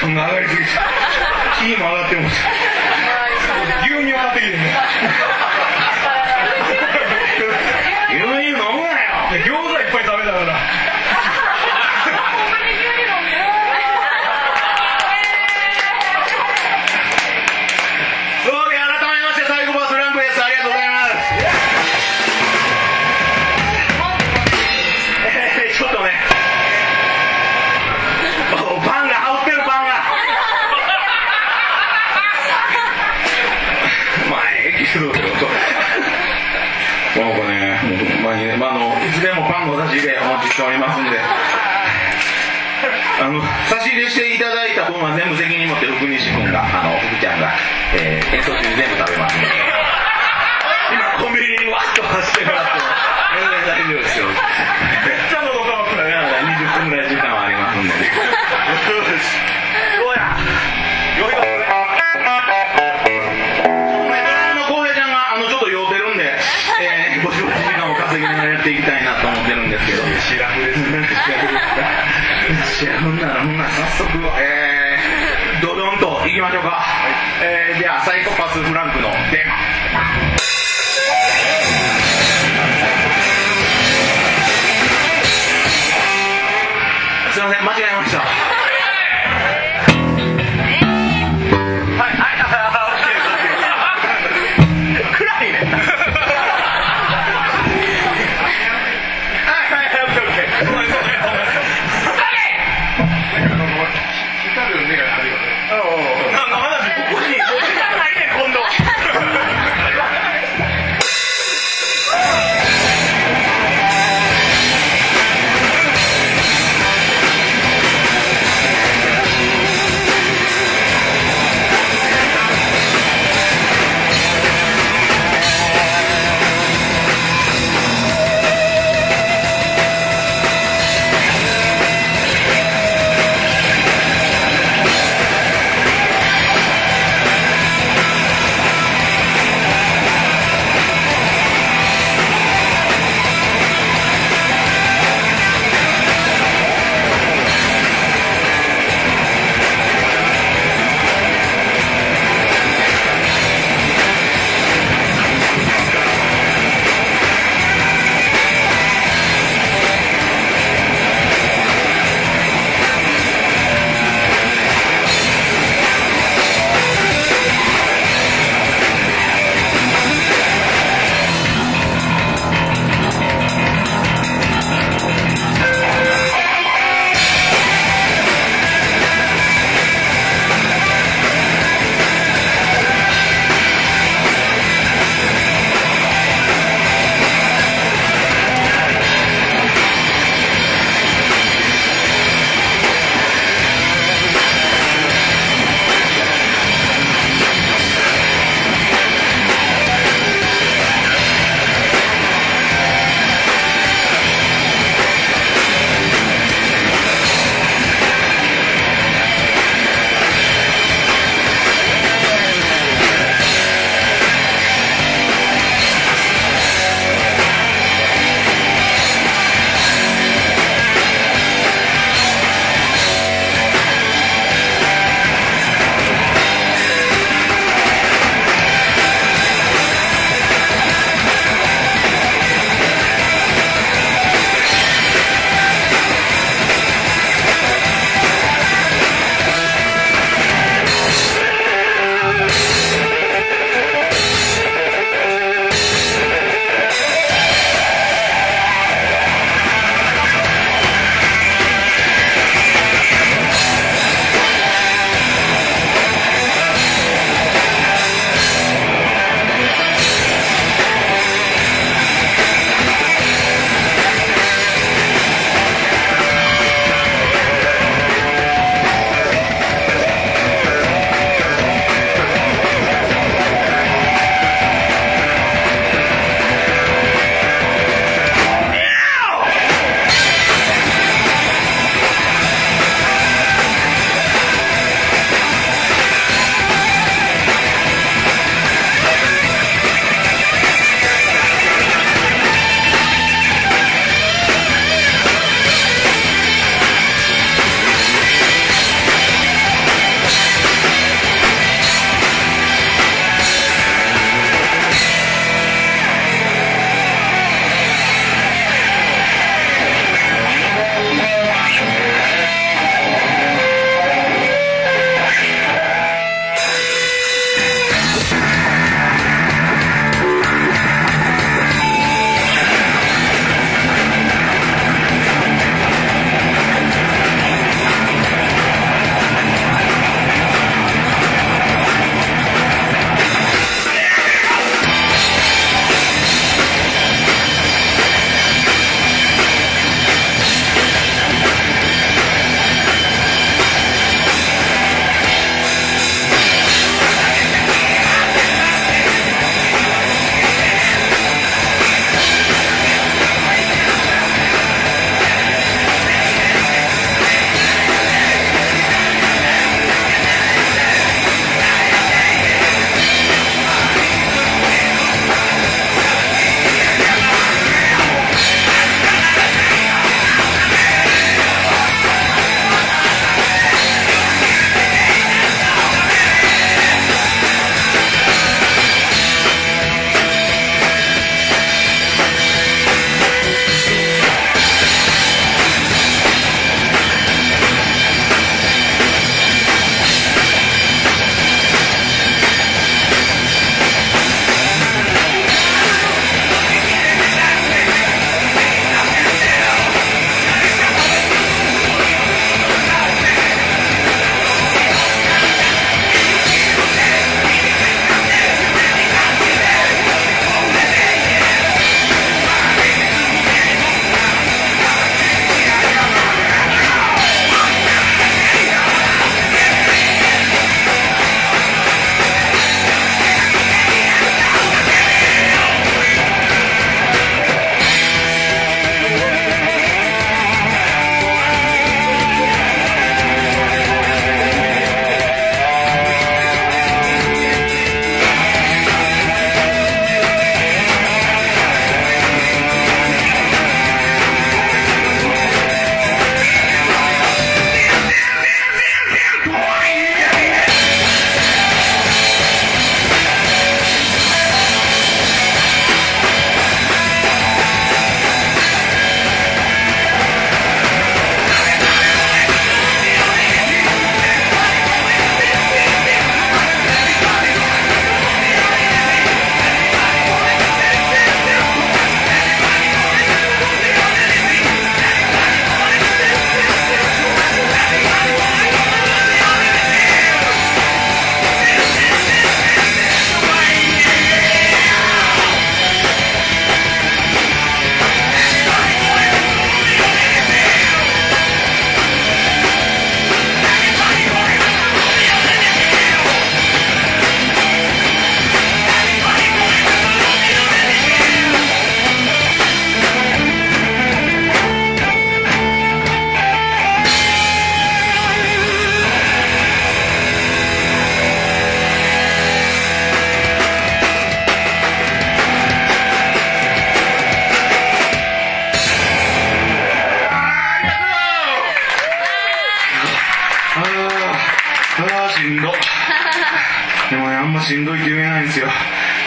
テンが上がりすぎて、キも上がってます。牛乳上がってきてね。牛乳飲むなよ。餃子いっぱい食べたから。するのと。この子ね、まあ、あ、の、いつでもパンの差し入れお待ちしておりますんで。あの、差し入れしていただいた分は全部責任持って福西君が、あの、福ちゃんが、えー、演奏中に全部食べますんで。今、コンビニにわっと走ってもらって、全然大丈夫ですよ。のをやっていきたいなと思ってるんですけど。シラフですね。シラフならんな。早速えー、ドドンといきましょうか、はい、えー、ではサイコパスフランクのテーマ。すいません間違えました。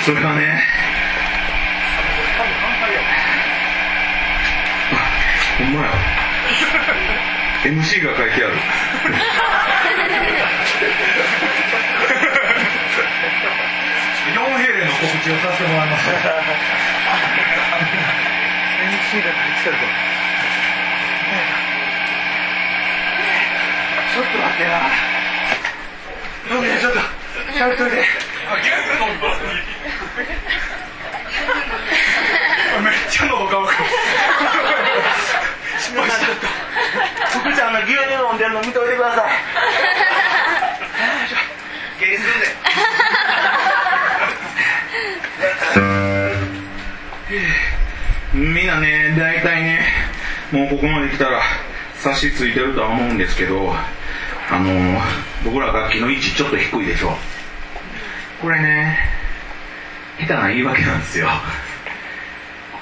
それがね。多分反対やほんまや MC が書いてある。4平米の告知をさせてもらいます。MC が書いてあるちょっと待ってな。とちょっといてめっちゃ喉乾く失敗した福ちゃんの牛乳飲んでるの見といてください。するでみんなね大体ねもうここまで来たら差し付いてるとは思うんですけどあの僕ら楽器の位置ちょっと低いでしょ。これね下手な言い訳なんですよ。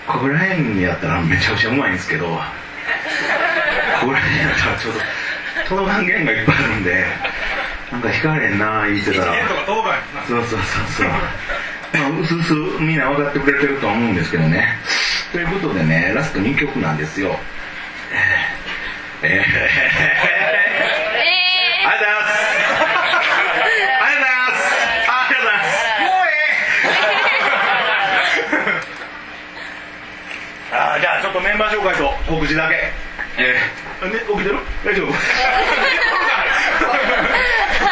ここら辺にやったらめちゃくちゃうまいんですけどここら辺やったらちょっと届かん弦がいっぱいあるんでなんか弾かれんな言ってたら1とか当番やなそうそうそうそう。まあ、うすうすみんな分かってくれてると思うんですけどね。ということでね、ラスト2曲なんですよ。えー、えー、ありがとうございます。ありがとうございます。ありがとうございます。もうええあーじゃあちょっとメンバー紹介と告知だけ。えー、ね、起きてる？大丈夫？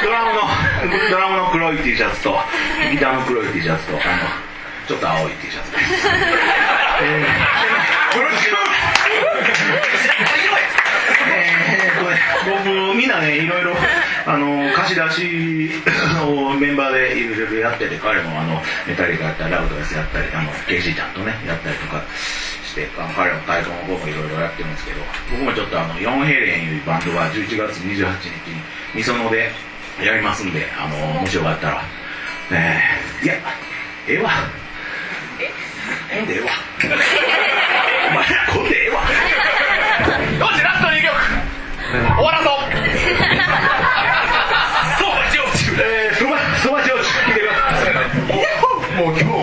ドラムのドラムの黒い T シャツとギターの黒い T シャツとあのちょっと青い T シャツです。えー、よろしく。僕みんなねいろいろあの貸し出しのメンバーでいろいろやってて彼もあのメタリカやったりラウドレスやったりあのケイシーちゃんとねやったりとかして体操の方もいろいろやってるんですけど僕もちょっとあの4平連いうバンドは11月28日にみそのでやりますんであのもしよかったらねえいやええわ。え？んでええわ。お前こんでええわ。よしラスト2曲。終わらそう。そばえ、そばそおジ聞いてください。もう今日